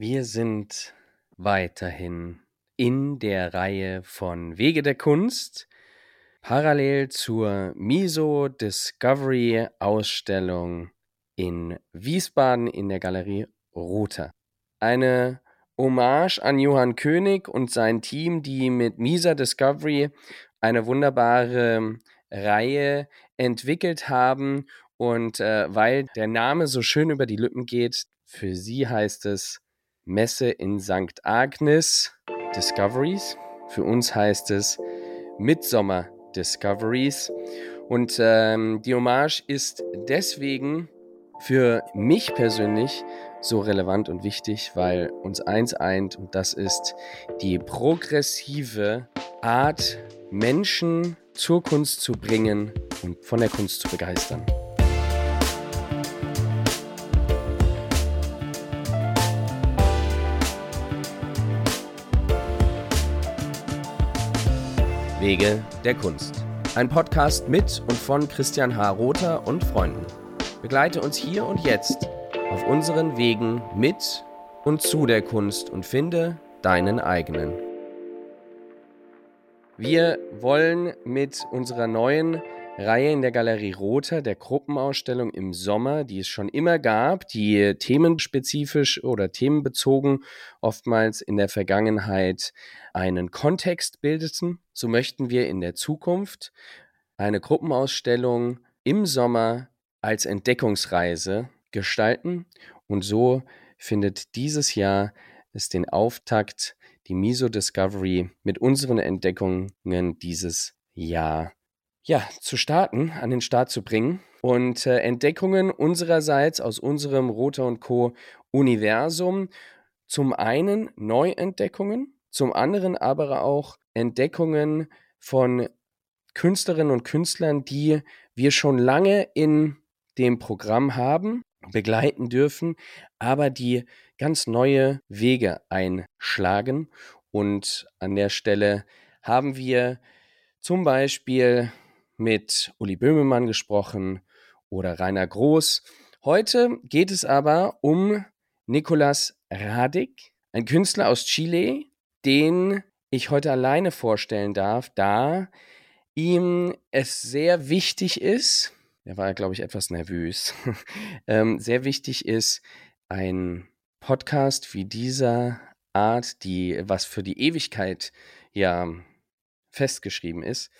Wir sind weiterhin in der Reihe von Wege der Kunst, parallel zur Miso Discovery Ausstellung in Wiesbaden in der Galerie Rother. Eine Hommage an Johann König und sein Team, die mit Misa Discovery eine wunderbare Reihe entwickelt haben. Und äh, weil der Name so schön über die Lippen geht, für sie heißt es Messe in St. Agnes Discoveries. Für uns heißt es Midsommer Discoveries. Und ähm, die Hommage ist deswegen für mich persönlich so relevant und wichtig, weil uns eins eint und das ist die progressive Art, Menschen zur Kunst zu bringen und von der Kunst zu begeistern. Wege der Kunst. Ein Podcast mit und von Christian H. Rother und Freunden. Begleite uns hier und jetzt auf unseren Wegen mit und zu der Kunst und finde deinen eigenen. Wir wollen mit unserer neuen Reihe in der Galerie Rother, der Gruppenausstellung im Sommer, die es schon immer gab, die themenspezifisch oder themenbezogen oftmals in der Vergangenheit einen Kontext bildeten. So möchten wir in der Zukunft eine Gruppenausstellung im Sommer als Entdeckungsreise gestalten. Und so findet dieses Jahr es den Auftakt, die Miso Discovery mit unseren Entdeckungen dieses Jahr ja, zu starten, an den Start zu bringen. Und äh, Entdeckungen unsererseits aus unserem Roter und Co. Universum. Zum einen Neuentdeckungen, zum anderen aber auch Entdeckungen von Künstlerinnen und Künstlern, die wir schon lange in dem Programm haben, begleiten dürfen, aber die ganz neue Wege einschlagen. Und an der Stelle haben wir zum Beispiel mit Uli Böhmemann gesprochen oder Rainer Groß. Heute geht es aber um Nicolas Radig, ein Künstler aus Chile, den ich heute alleine vorstellen darf, da ihm es sehr wichtig ist, er war, glaube ich, etwas nervös, ähm, sehr wichtig ist, ein Podcast wie dieser Art, die was für die Ewigkeit ja festgeschrieben ist,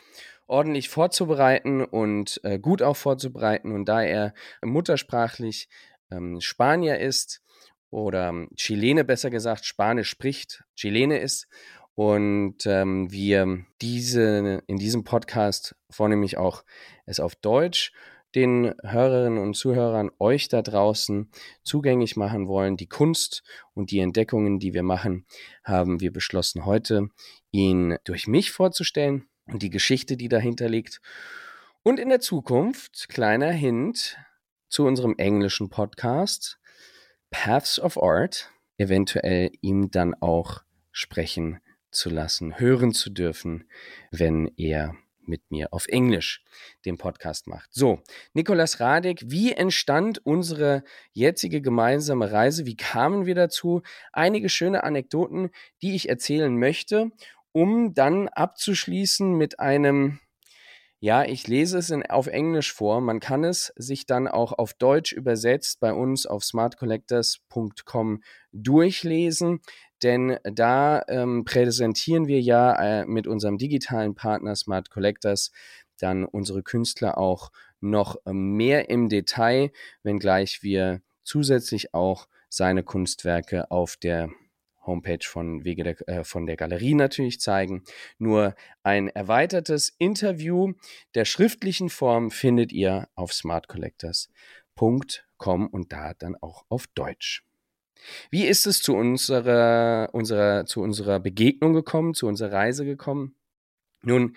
ordentlich vorzubereiten und äh, gut auch vorzubereiten. Und da er muttersprachlich ähm, Spanier ist oder Chilene besser gesagt, Spanisch spricht, Chilene ist und ähm, wir diese in diesem Podcast vornehmlich auch es auf Deutsch den Hörerinnen und Zuhörern euch da draußen zugänglich machen wollen. Die Kunst und die Entdeckungen, die wir machen, haben wir beschlossen heute ihn durch mich vorzustellen und die Geschichte, die dahinter liegt. Und in der Zukunft, kleiner Hint zu unserem englischen Podcast, Paths of Art, eventuell ihm dann auch sprechen zu lassen, hören zu dürfen, wenn er mit mir auf Englisch den Podcast macht. So, Nikolas Radek, wie entstand unsere jetzige gemeinsame Reise? Wie kamen wir dazu? Einige schöne Anekdoten, die ich erzählen möchte um dann abzuschließen mit einem, ja, ich lese es in, auf Englisch vor, man kann es sich dann auch auf Deutsch übersetzt bei uns auf smartcollectors.com durchlesen, denn da ähm, präsentieren wir ja äh, mit unserem digitalen Partner Smart Collectors dann unsere Künstler auch noch äh, mehr im Detail, wenngleich wir zusätzlich auch seine Kunstwerke auf der Homepage von Wege der, äh, von der Galerie natürlich zeigen. Nur ein erweitertes Interview der schriftlichen Form findet ihr auf smartcollectors.com und da dann auch auf Deutsch. Wie ist es zu unserer, unserer, zu unserer Begegnung gekommen, zu unserer Reise gekommen? Nun,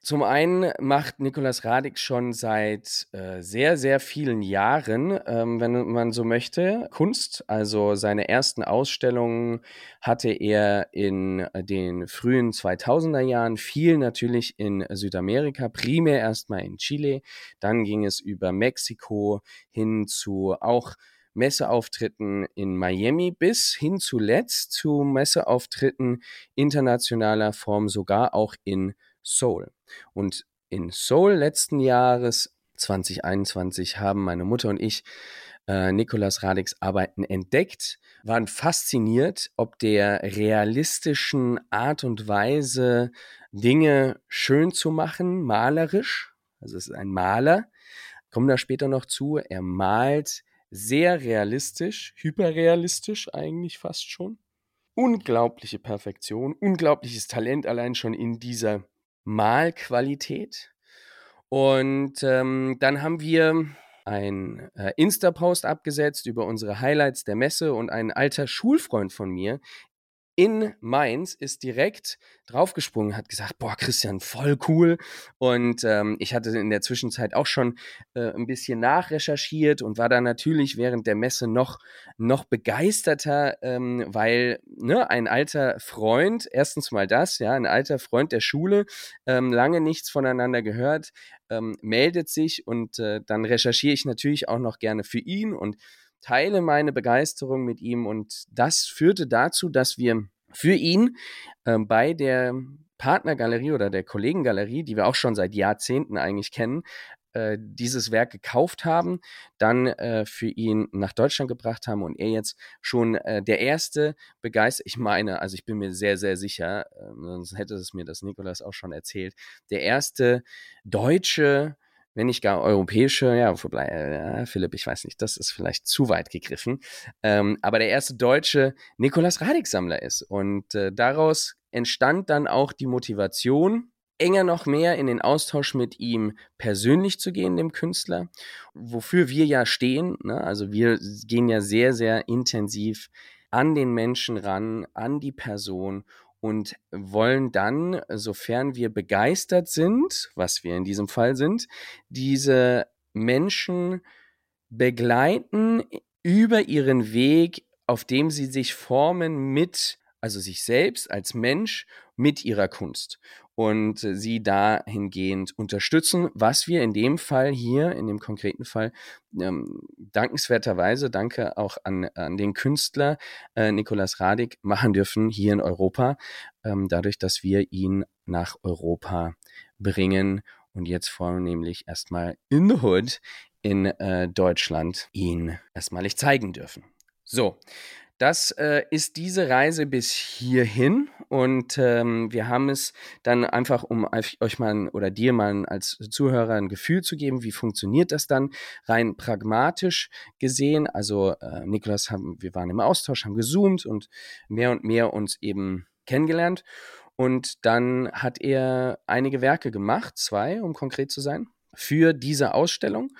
zum einen macht Nikolaus Radig schon seit äh, sehr, sehr vielen Jahren, ähm, wenn man so möchte, Kunst. Also seine ersten Ausstellungen hatte er in den frühen 2000er Jahren, viel natürlich in Südamerika, primär erstmal in Chile. Dann ging es über Mexiko hin zu auch Messeauftritten in Miami bis hin zuletzt zu Messeauftritten internationaler Form, sogar auch in Seoul. Und in Seoul letzten Jahres 2021 haben meine Mutter und ich äh, Nikolaus Radiks Arbeiten entdeckt, waren fasziniert, ob der realistischen Art und Weise, Dinge schön zu machen, malerisch. Also es ist ein Maler, kommen da später noch zu. Er malt sehr realistisch, hyperrealistisch eigentlich fast schon. Unglaubliche Perfektion, unglaubliches Talent allein schon in dieser Malqualität. Und ähm, dann haben wir ein äh, Insta-Post abgesetzt über unsere Highlights der Messe und ein alter Schulfreund von mir in Mainz ist direkt draufgesprungen, hat gesagt, boah, Christian, voll cool. Und ähm, ich hatte in der Zwischenzeit auch schon äh, ein bisschen nachrecherchiert und war da natürlich während der Messe noch, noch begeisterter, ähm, weil ne, ein alter Freund, erstens mal das, ja, ein alter Freund der Schule, ähm, lange nichts voneinander gehört, ähm, meldet sich und äh, dann recherchiere ich natürlich auch noch gerne für ihn und teile meine Begeisterung mit ihm und das führte dazu, dass wir für ihn äh, bei der Partnergalerie oder der Kollegengalerie, die wir auch schon seit Jahrzehnten eigentlich kennen, äh, dieses Werk gekauft haben, dann äh, für ihn nach Deutschland gebracht haben und er jetzt schon äh, der erste begeistert, ich meine, also ich bin mir sehr, sehr sicher, äh, sonst hätte es mir das Nikolas auch schon erzählt, der erste deutsche wenn nicht gar europäische, ja, wobei, äh, Philipp, ich weiß nicht, das ist vielleicht zu weit gegriffen, ähm, aber der erste deutsche Nikolaus Radig-Sammler ist. Und äh, daraus entstand dann auch die Motivation, enger noch mehr in den Austausch mit ihm persönlich zu gehen, dem Künstler, wofür wir ja stehen. Ne? Also wir gehen ja sehr, sehr intensiv an den Menschen ran, an die Person und wollen dann, sofern wir begeistert sind, was wir in diesem Fall sind, diese Menschen begleiten über ihren Weg, auf dem sie sich formen mit, also sich selbst als Mensch mit ihrer Kunst und sie dahingehend unterstützen, was wir in dem Fall hier, in dem konkreten Fall, ähm, dankenswerterweise, danke auch an, an den Künstler äh, Nikolas Radig, machen dürfen hier in Europa, ähm, dadurch, dass wir ihn nach Europa bringen und jetzt vornehmlich erstmal in the Hood in äh, Deutschland ihn erstmalig zeigen dürfen. So, das äh, ist diese Reise bis hierhin und ähm, wir haben es dann einfach, um euch mal oder dir mal als Zuhörer ein Gefühl zu geben, wie funktioniert das dann rein pragmatisch gesehen. Also äh, Niklas, haben, wir waren im Austausch, haben gezoomt und mehr und mehr uns eben kennengelernt und dann hat er einige Werke gemacht, zwei, um konkret zu sein, für diese Ausstellung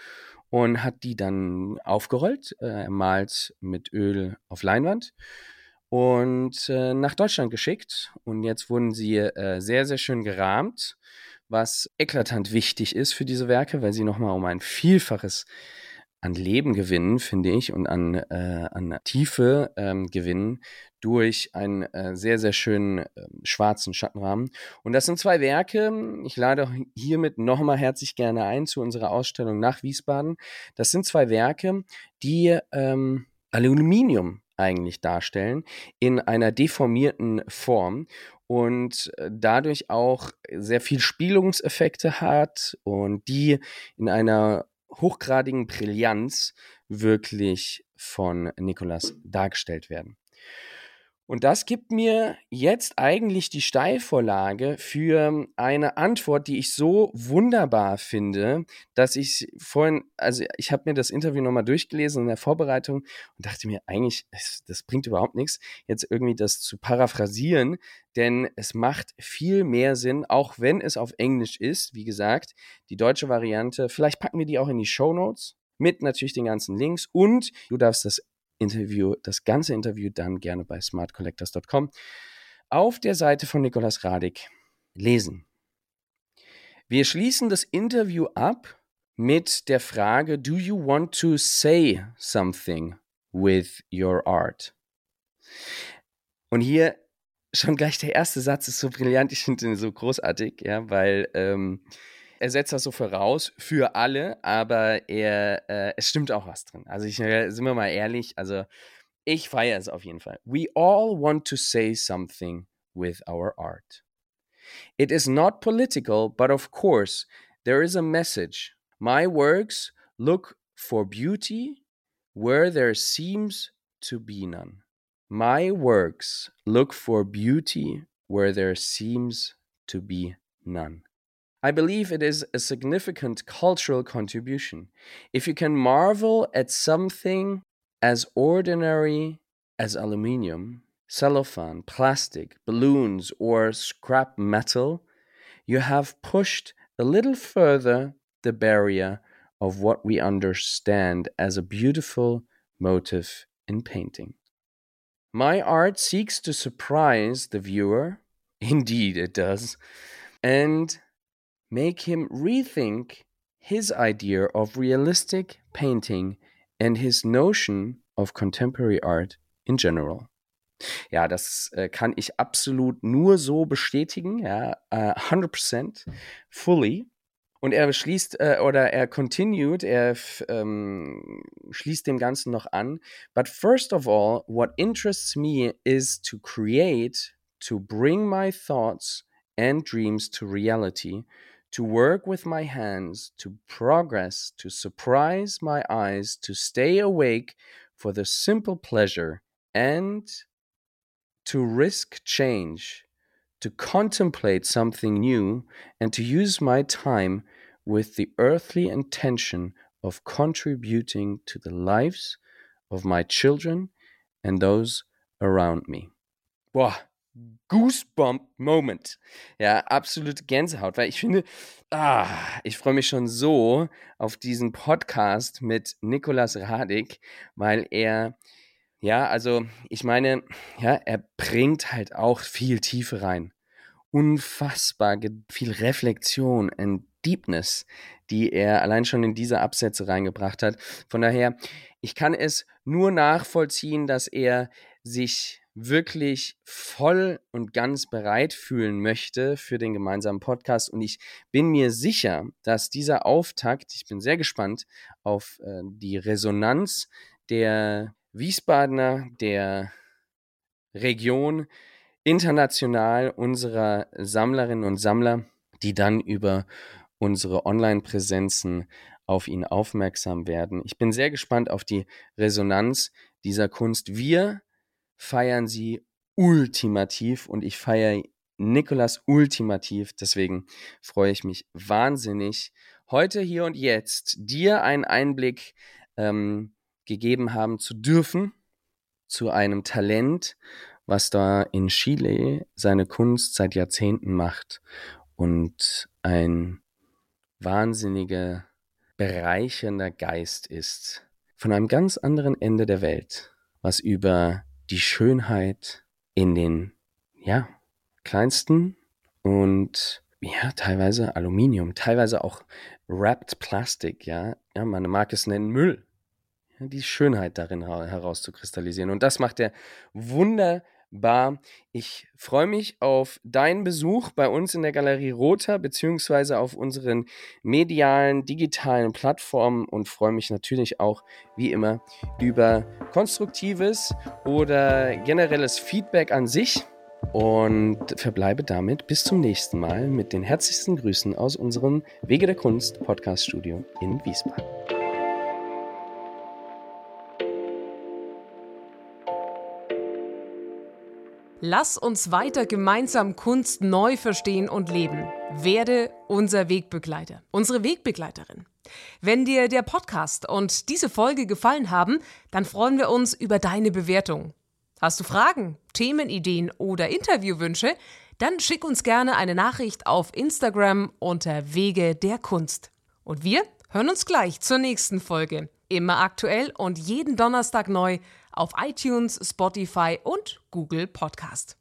und hat die dann aufgerollt. Äh, er malt mit Öl auf Leinwand und äh, nach Deutschland geschickt. Und jetzt wurden sie äh, sehr, sehr schön gerahmt, was eklatant wichtig ist für diese Werke, weil sie nochmal um ein Vielfaches an Leben gewinnen, finde ich, und an, äh, an Tiefe ähm, gewinnen durch einen äh, sehr, sehr schönen äh, schwarzen Schattenrahmen. Und das sind zwei Werke. Ich lade hiermit nochmal herzlich gerne ein zu unserer Ausstellung nach Wiesbaden. Das sind zwei Werke, die ähm, Aluminium eigentlich darstellen in einer deformierten Form und äh, dadurch auch sehr viel Spielungseffekte hat und die in einer hochgradigen Brillanz wirklich von Nikolas dargestellt werden. Und das gibt mir jetzt eigentlich die Steilvorlage für eine Antwort, die ich so wunderbar finde, dass ich vorhin, also ich habe mir das Interview nochmal durchgelesen in der Vorbereitung und dachte mir eigentlich, das bringt überhaupt nichts, jetzt irgendwie das zu paraphrasieren, denn es macht viel mehr Sinn, auch wenn es auf Englisch ist. Wie gesagt, die deutsche Variante, vielleicht packen wir die auch in die Show Notes mit natürlich den ganzen Links und du darfst das Interview, das ganze Interview dann gerne bei smartcollectors.com auf der Seite von Nikolas Radig lesen. Wir schließen das Interview ab mit der Frage, do you want to say something with your art? Und hier schon gleich der erste Satz ist so brillant, ich finde ihn so großartig, ja, weil ähm, er setzt das so voraus für alle, aber er, äh, es stimmt auch was drin. Also ich, äh, sind wir mal ehrlich, also ich feiere es auf jeden Fall. We all want to say something with our art. It is not political, but of course, there is a message. My works look for beauty where there seems to be none. My works look for beauty where there seems to be none. I believe it is a significant cultural contribution. If you can marvel at something as ordinary as aluminium, cellophane, plastic, balloons, or scrap metal, you have pushed a little further the barrier of what we understand as a beautiful motive in painting. My art seeks to surprise the viewer, indeed it does, and make him rethink his idea of realistic painting and his notion of contemporary art in general. Ja, das äh, kann ich absolut nur so bestätigen, ja, äh, 100% fully. Und er schließt äh, oder er continued, er ähm, schließt dem Ganzen noch an. But first of all, what interests me is to create, to bring my thoughts and dreams to reality, to work with my hands, to progress, to surprise my eyes, to stay awake for the simple pleasure, and to risk change, to contemplate something new, and to use my time with the earthly intention of contributing to the lives of my children and those around me. Boah, Goosebump Moment. Ja, absolute Gänsehaut, weil ich finde, ah, ich freue mich schon so auf diesen Podcast mit Nikolas Radik, weil er, ja, also ich meine, ja, er bringt halt auch viel Tiefe rein. Unfassbar viel Reflexion und Deepness, die er allein schon in diese Absätze reingebracht hat. Von daher, ich kann es nur nachvollziehen, dass er sich wirklich voll und ganz bereit fühlen möchte für den gemeinsamen Podcast. Und ich bin mir sicher, dass dieser Auftakt, ich bin sehr gespannt auf äh, die Resonanz der Wiesbadener, der Region, international unserer Sammlerinnen und Sammler, die dann über unsere Online-Präsenzen auf ihn aufmerksam werden. Ich bin sehr gespannt auf die Resonanz dieser Kunst. Wir feiern sie ultimativ und ich feiere Nikolas ultimativ. Deswegen freue ich mich wahnsinnig, heute hier und jetzt dir einen Einblick ähm, gegeben haben zu dürfen zu einem Talent, was da in Chile seine Kunst seit Jahrzehnten macht und ein wahnsinniger, bereichernder Geist ist von einem ganz anderen Ende der Welt, was über die Schönheit in den, ja, kleinsten und ja, teilweise Aluminium, teilweise auch Wrapped Plastik, ja, ja, man mag es nennen Müll, ja, die Schönheit darin herauszukristallisieren. Und das macht er wunderbar Bar. Ich freue mich auf deinen Besuch bei uns in der Galerie Rother beziehungsweise auf unseren medialen, digitalen Plattformen und freue mich natürlich auch wie immer über konstruktives oder generelles Feedback an sich und verbleibe damit bis zum nächsten Mal mit den herzlichsten Grüßen aus unserem Wege der Kunst Podcast Studio in Wiesbaden. Lass uns weiter gemeinsam Kunst neu verstehen und leben. Werde unser Wegbegleiter, unsere Wegbegleiterin. Wenn dir der Podcast und diese Folge gefallen haben, dann freuen wir uns über deine Bewertung. Hast du Fragen, Themenideen oder Interviewwünsche? Dann schick uns gerne eine Nachricht auf Instagram unter Wege der Kunst. Und wir hören uns gleich zur nächsten Folge. Immer aktuell und jeden Donnerstag neu auf iTunes, Spotify und Google Podcast.